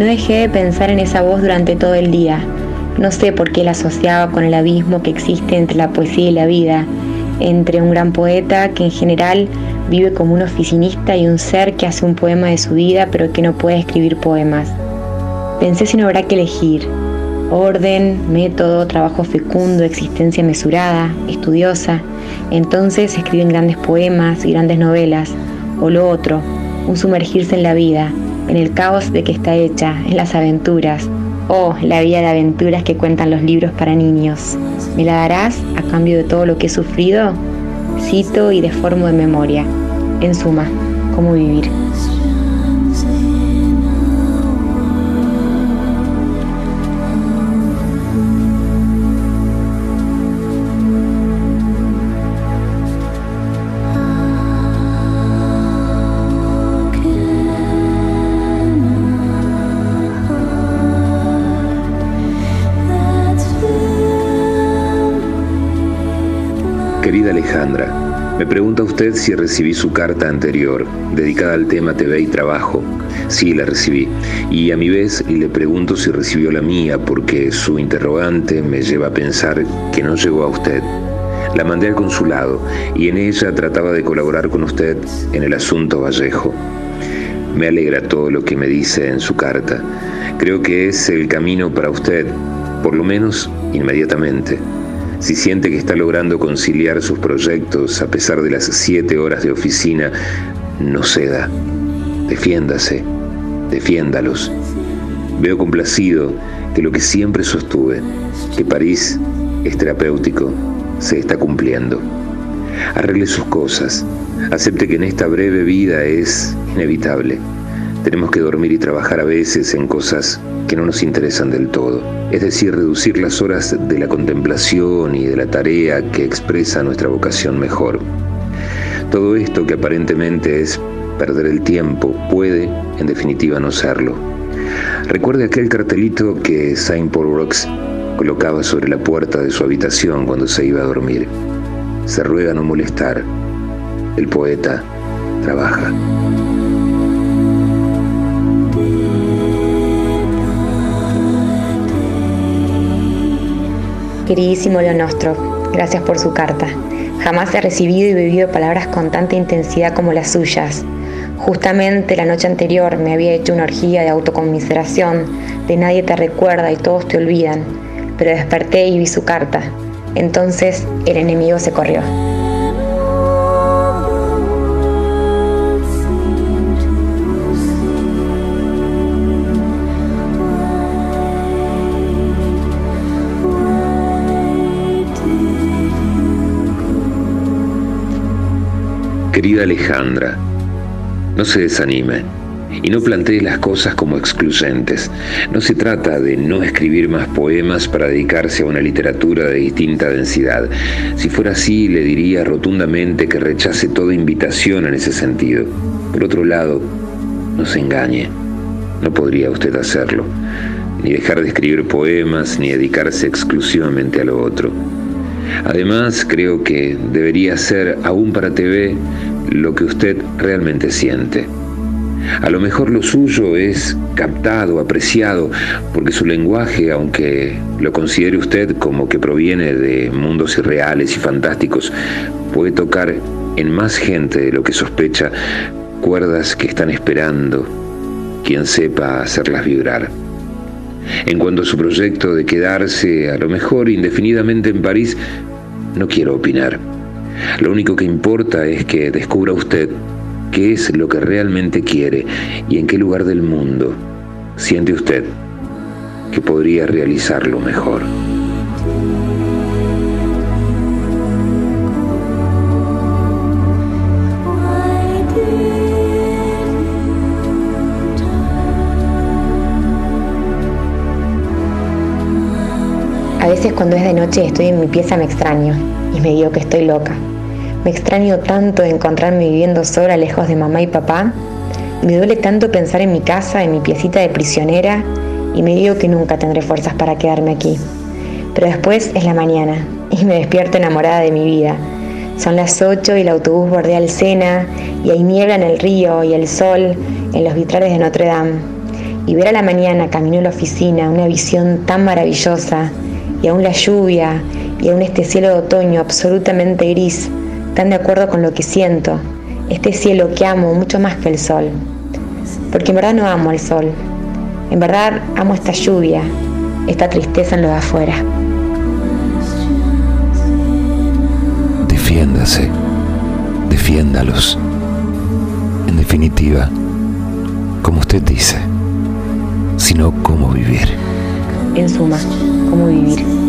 No dejé de pensar en esa voz durante todo el día. No sé por qué la asociaba con el abismo que existe entre la poesía y la vida, entre un gran poeta que en general vive como un oficinista y un ser que hace un poema de su vida pero que no puede escribir poemas. Pensé si no habrá que elegir. Orden, método, trabajo fecundo, existencia mesurada, estudiosa. Entonces escriben grandes poemas y grandes novelas. O lo otro, un sumergirse en la vida, en el caos de que está hecha, en las aventuras. Oh, la vida de aventuras que cuentan los libros para niños. ¿Me la darás a cambio de todo lo que he sufrido? Cito y deformo de memoria. En suma, ¿cómo vivir? Alejandra, me pregunta usted si recibí su carta anterior, dedicada al tema TV y trabajo. Sí, la recibí. Y a mi vez le pregunto si recibió la mía, porque su interrogante me lleva a pensar que no llegó a usted. La mandé al consulado y en ella trataba de colaborar con usted en el asunto Vallejo. Me alegra todo lo que me dice en su carta. Creo que es el camino para usted, por lo menos inmediatamente. Si siente que está logrando conciliar sus proyectos a pesar de las siete horas de oficina, no ceda. Defiéndase, defiéndalos. Veo complacido que lo que siempre sostuve, que París es terapéutico, se está cumpliendo. Arregle sus cosas, acepte que en esta breve vida es inevitable. Tenemos que dormir y trabajar a veces en cosas que no nos interesan del todo, es decir, reducir las horas de la contemplación y de la tarea que expresa nuestra vocación mejor. Todo esto que aparentemente es perder el tiempo puede, en definitiva, no serlo. Recuerde aquel cartelito que Saint Paul Brooks colocaba sobre la puerta de su habitación cuando se iba a dormir. Se ruega no molestar. El poeta trabaja. Queridísimo Leonostro, gracias por su carta. Jamás he recibido y vivido palabras con tanta intensidad como las suyas. Justamente la noche anterior me había hecho una orgía de autoconmiseración, de nadie te recuerda y todos te olvidan, pero desperté y vi su carta. Entonces el enemigo se corrió. Querida Alejandra, no se desanime y no plantee las cosas como excluyentes. No se trata de no escribir más poemas para dedicarse a una literatura de distinta densidad. Si fuera así, le diría rotundamente que rechace toda invitación en ese sentido. Por otro lado, no se engañe. No podría usted hacerlo, ni dejar de escribir poemas, ni dedicarse exclusivamente a lo otro. Además, creo que debería ser, aún para TV, lo que usted realmente siente. A lo mejor lo suyo es captado, apreciado, porque su lenguaje, aunque lo considere usted como que proviene de mundos irreales y fantásticos, puede tocar en más gente de lo que sospecha cuerdas que están esperando quien sepa hacerlas vibrar. En cuanto a su proyecto de quedarse, a lo mejor indefinidamente en París, no quiero opinar. Lo único que importa es que descubra usted qué es lo que realmente quiere y en qué lugar del mundo siente usted que podría realizarlo mejor. A veces cuando es de noche estoy en mi pieza me extraño y me digo que estoy loca. Me extraño tanto de encontrarme viviendo sola lejos de mamá y papá. Me duele tanto pensar en mi casa, en mi piecita de prisionera y me digo que nunca tendré fuerzas para quedarme aquí. Pero después es la mañana y me despierto enamorada de mi vida. Son las 8 y el autobús bordea el Sena y hay niebla en el río y el sol en los vitrales de Notre Dame. y ver a la mañana camino a la oficina una visión tan maravillosa y aún la lluvia y aún este cielo de otoño absolutamente gris, tan de acuerdo con lo que siento, este cielo que amo mucho más que el sol. Porque en verdad no amo el sol, en verdad amo esta lluvia, esta tristeza en lo de afuera. Defiéndase, defiéndalos. En definitiva, como usted dice, sino cómo vivir. En suma, cómo vivir.